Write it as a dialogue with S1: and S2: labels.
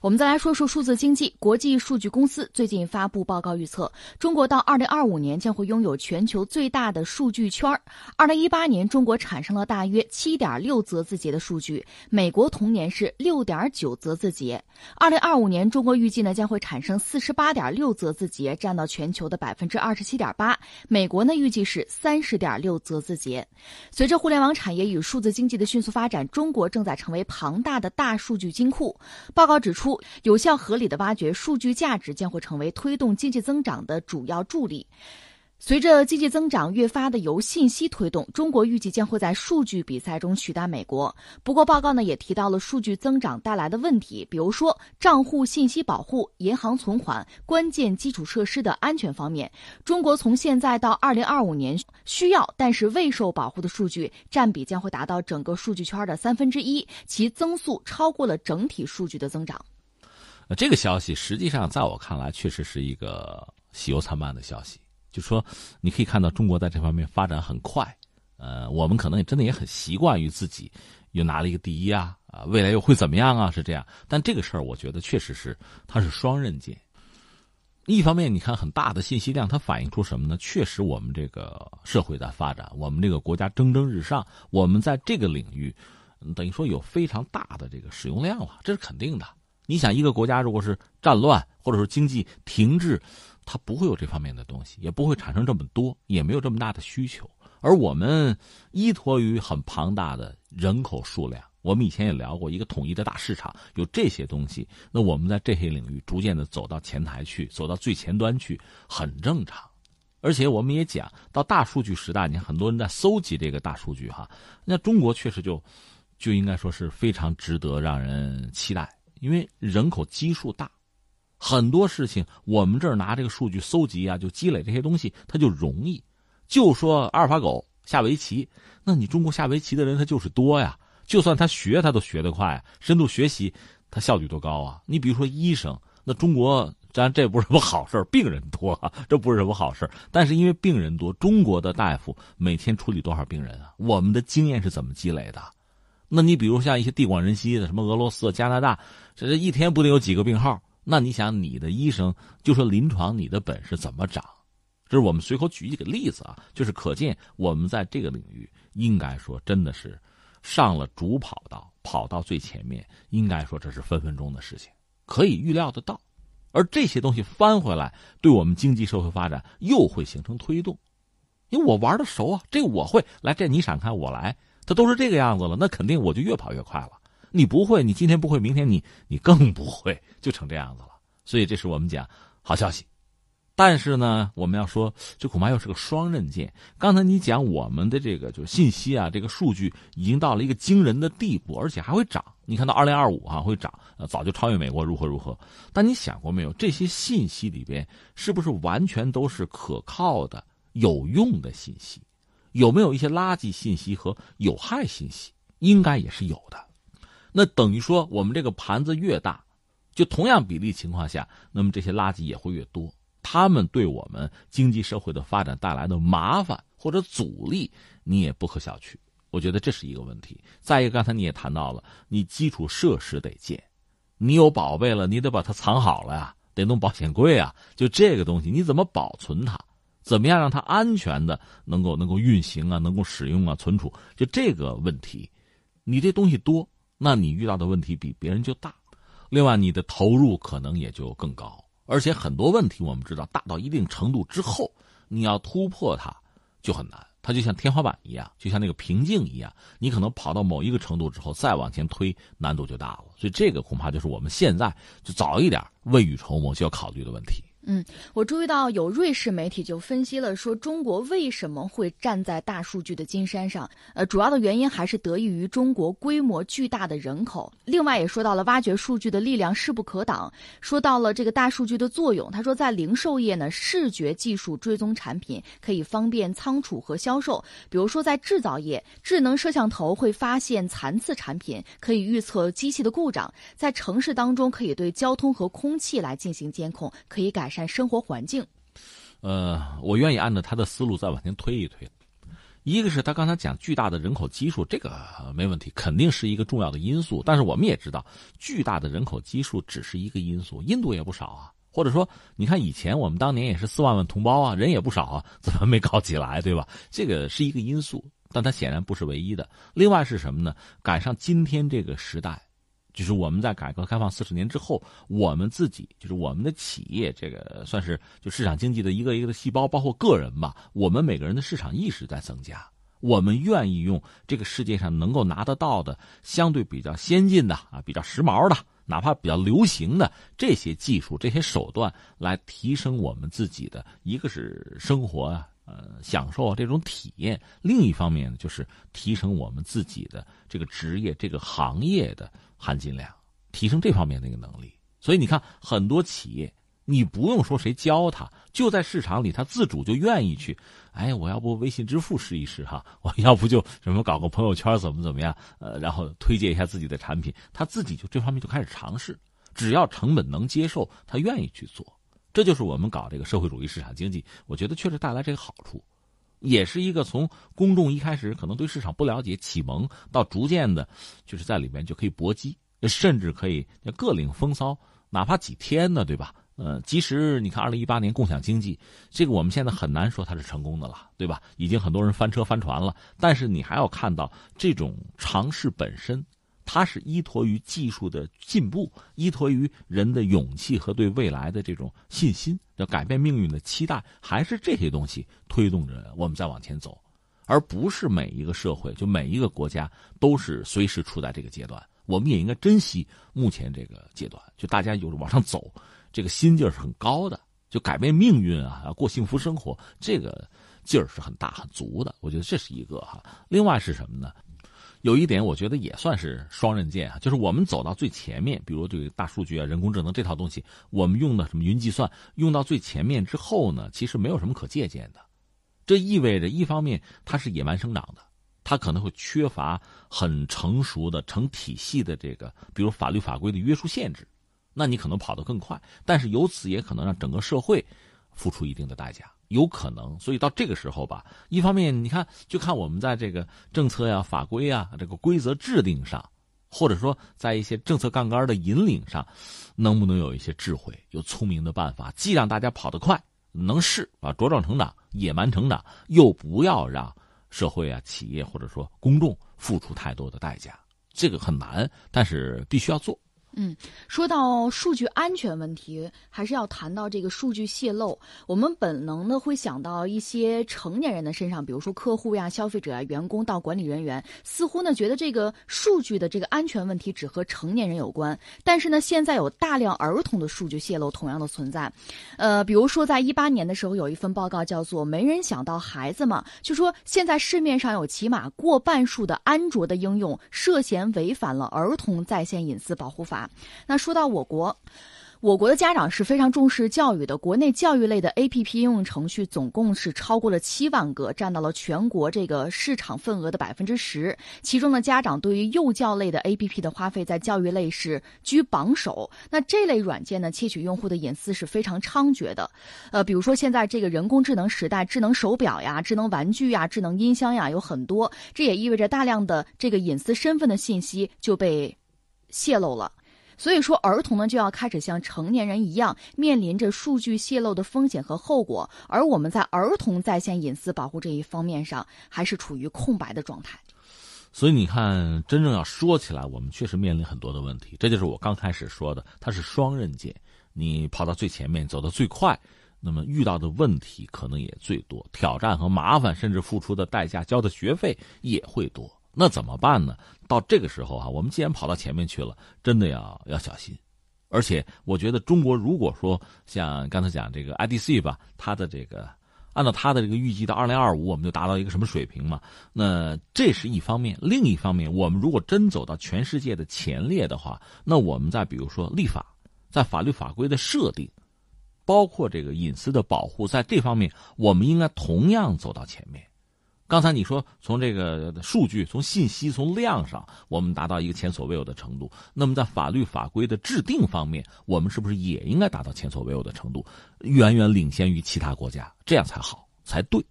S1: 我们再来说说数字经济。国际数据公司最近发布报告预测，中国到二零二五年将会拥有全球最大的数据圈儿。二零一八年，中国产生了大约七点六则字节的数据，美国同年是六点九则字节。二零二五年，中国预计呢将会产生四十八点六则字节，占到全球的百分之二十七点八。美国呢预计是三十点六则字节。随着互联网产业与数字经济的迅速发展，中国正在成为庞大的大数据金库。报告指出。有效合理的挖掘数据价值将会成为推动经济增长的主要助力。随着经济增长越发的由信息推动，中国预计将会在数据比赛中取代美国。不过，报告呢也提到了数据增长带来的问题，比如说账户信息保护、银行存款、关键基础设施的安全方面。中国从现在到二零二五年需要但是未受保护的数据占比将会达到整个数据圈的三分之一，其增速超过了整体数据的增长。
S2: 那这个消息实际上在我看来，确实是一个喜忧参半的消息。就说你可以看到中国在这方面发展很快，呃，我们可能也真的也很习惯于自己又拿了一个第一啊，啊，未来又会怎么样啊？是这样。但这个事儿，我觉得确实是它是双刃剑。一方面，你看很大的信息量，它反映出什么呢？确实，我们这个社会在发展，我们这个国家蒸蒸日上，我们在这个领域等于说有非常大的这个使用量了，这是肯定的。你想，一个国家如果是战乱，或者说经济停滞，它不会有这方面的东西，也不会产生这么多，也没有这么大的需求。而我们依托于很庞大的人口数量，我们以前也聊过一个统一的大市场，有这些东西，那我们在这些领域逐渐的走到前台去，走到最前端去，很正常。而且我们也讲到大数据时代，你看很多人在搜集这个大数据哈，那中国确实就就应该说是非常值得让人期待。因为人口基数大，很多事情我们这儿拿这个数据搜集啊，就积累这些东西，它就容易。就说阿尔法狗下围棋，那你中国下围棋的人他就是多呀。就算他学，他都学得快，深度学习，他效率多高啊！你比如说医生，那中国咱这不是什么好事病人多啊，这不是什么好事但是因为病人多，中国的大夫每天处理多少病人啊？我们的经验是怎么积累的？那你比如像一些地广人稀的，什么俄罗斯、加拿大，这这一天不得有几个病号？那你想，你的医生就说临床，你的本事怎么长？这是我们随口举一个例子啊，就是可见我们在这个领域应该说真的是上了主跑道，跑到最前面，应该说这是分分钟的事情，可以预料得到。而这些东西翻回来，对我们经济社会发展又会形成推动，因为我玩的熟啊，这我会来，这你闪开我来。他都是这个样子了，那肯定我就越跑越快了。你不会，你今天不会，明天你你更不会，就成这样子了。所以这是我们讲好消息。但是呢，我们要说，这恐怕又是个双刃剑。刚才你讲我们的这个就是信息啊，这个数据已经到了一个惊人的地步，而且还会涨。你看到二零二五哈会涨，早就超越美国，如何如何？但你想过没有，这些信息里边是不是完全都是可靠的、有用的信息？有没有一些垃圾信息和有害信息？应该也是有的。那等于说，我们这个盘子越大，就同样比例情况下，那么这些垃圾也会越多。他们对我们经济社会的发展带来的麻烦或者阻力，你也不可小觑。我觉得这是一个问题。再一个，刚才你也谈到了，你基础设施得建，你有宝贝了，你得把它藏好了呀，得弄保险柜啊。就这个东西，你怎么保存它？怎么样让它安全的能够能够运行啊，能够使用啊，存储？就这个问题，你这东西多，那你遇到的问题比别人就大。另外，你的投入可能也就更高。而且很多问题我们知道，大到一定程度之后，你要突破它就很难。它就像天花板一样，就像那个瓶颈一样，你可能跑到某一个程度之后，再往前推难度就大了。所以这个恐怕就是我们现在就早一点未雨绸缪就要考虑的问题。
S1: 嗯，我注意到有瑞士媒体就分析了说，中国为什么会站在大数据的金山上？呃，主要的原因还是得益于中国规模巨大的人口。另外也说到了挖掘数据的力量势不可挡。说到了这个大数据的作用，他说在零售业呢，视觉技术追踪产品可以方便仓储和销售。比如说在制造业，智能摄像头会发现残次产品，可以预测机器的故障。在城市当中，可以对交通和空气来进行监控，可以改改善。生活环境，
S2: 呃，我愿意按照他的思路再往前推一推，一个是他刚才讲巨大的人口基数，这个没问题，肯定是一个重要的因素。但是我们也知道，巨大的人口基数只是一个因素，印度也不少啊。或者说，你看以前我们当年也是四万万同胞啊，人也不少啊，怎么没搞起来，对吧？这个是一个因素，但它显然不是唯一的。另外是什么呢？赶上今天这个时代，就是我们在改革开放四十年之后，我们自己就是我们的企业，这个算是就市场经济的一个一个的细胞，包括个人吧。我们每个人的市场意识在增加，我们愿意用这个世界上能够拿得到的相对比较先进的啊，比较时髦的。哪怕比较流行的这些技术、这些手段，来提升我们自己的一个是生活啊，呃，享受这种体验；另一方面呢，就是提升我们自己的这个职业、这个行业的含金量，提升这方面的一个能力。所以你看，很多企业。你不用说谁教他，就在市场里，他自主就愿意去。哎，我要不微信支付试一试哈？我要不就什么搞个朋友圈，怎么怎么样？呃，然后推荐一下自己的产品，他自己就这方面就开始尝试。只要成本能接受，他愿意去做。这就是我们搞这个社会主义市场经济，我觉得确实带来这个好处，也是一个从公众一开始可能对市场不了解启蒙，到逐渐的，就是在里面就可以搏击，甚至可以各领风骚，哪怕几天呢，对吧？呃，即使你看二零一八年共享经济，这个我们现在很难说它是成功的了，对吧？已经很多人翻车翻船了，但是你还要看到这种尝试本身，它是依托于技术的进步，依托于人的勇气和对未来的这种信心，要改变命运的期待，还是这些东西推动着我们再往前走，而不是每一个社会就每一个国家都是随时处在这个阶段。我们也应该珍惜目前这个阶段，就大家有往上走。这个心劲儿是很高的，就改变命运啊，过幸福生活，这个劲儿是很大很足的。我觉得这是一个哈。另外是什么呢？有一点我觉得也算是双刃剑啊，就是我们走到最前面，比如这个大数据啊、人工智能这套东西，我们用的什么云计算用到最前面之后呢，其实没有什么可借鉴的。这意味着一方面它是野蛮生长的，它可能会缺乏很成熟的成体系的这个，比如法律法规的约束限制。那你可能跑得更快，但是由此也可能让整个社会付出一定的代价，有可能。所以到这个时候吧，一方面你看，就看我们在这个政策呀、法规呀、这个规则制定上，或者说在一些政策杠杆的引领上，能不能有一些智慧、有聪明的办法，既让大家跑得快，能试啊茁壮成长、野蛮成长，又不要让社会啊、企业或者说公众付出太多的代价。这个很难，但是必须要做。
S1: 嗯，说到数据安全问题，还是要谈到这个数据泄露。我们本能的会想到一些成年人的身上，比如说客户呀、消费者呀、员工到管理人员，似乎呢觉得这个数据的这个安全问题只和成年人有关。但是呢，现在有大量儿童的数据泄露同样的存在。呃，比如说在一八年的时候，有一份报告叫做《没人想到孩子嘛》，就说现在市面上有起码过半数的安卓的应用涉嫌违反了儿童在线隐私保护法。那说到我国，我国的家长是非常重视教育的。国内教育类的 APP 应用程序总共是超过了七万个，占到了全国这个市场份额的百分之十。其中呢，家长对于幼教类的 APP 的花费在教育类是居榜首。那这类软件呢，窃取用户的隐私是非常猖獗的。呃，比如说现在这个人工智能时代，智能手表呀、智能玩具呀、智能音箱呀有很多，这也意味着大量的这个隐私身份的信息就被泄露了。所以说，儿童呢就要开始像成年人一样，面临着数据泄露的风险和后果。而我们在儿童在线隐私保护这一方面上，还是处于空白的状态。
S2: 所以你看，真正要说起来，我们确实面临很多的问题。这就是我刚开始说的，它是双刃剑。你跑到最前面，走得最快，那么遇到的问题可能也最多，挑战和麻烦，甚至付出的代价、交的学费也会多。那怎么办呢？到这个时候啊，我们既然跑到前面去了，真的要要小心。而且，我觉得中国如果说像刚才讲这个 IDC 吧，它的这个按照它的这个预计到二零二五，我们就达到一个什么水平嘛？那这是一方面。另一方面，我们如果真走到全世界的前列的话，那我们在比如说立法，在法律法规的设定，包括这个隐私的保护，在这方面，我们应该同样走到前面。刚才你说从这个数据、从信息、从量上，我们达到一个前所未有的程度。那么在法律法规的制定方面，我们是不是也应该达到前所未有的程度，远远领先于其他国家？这样才好，才对。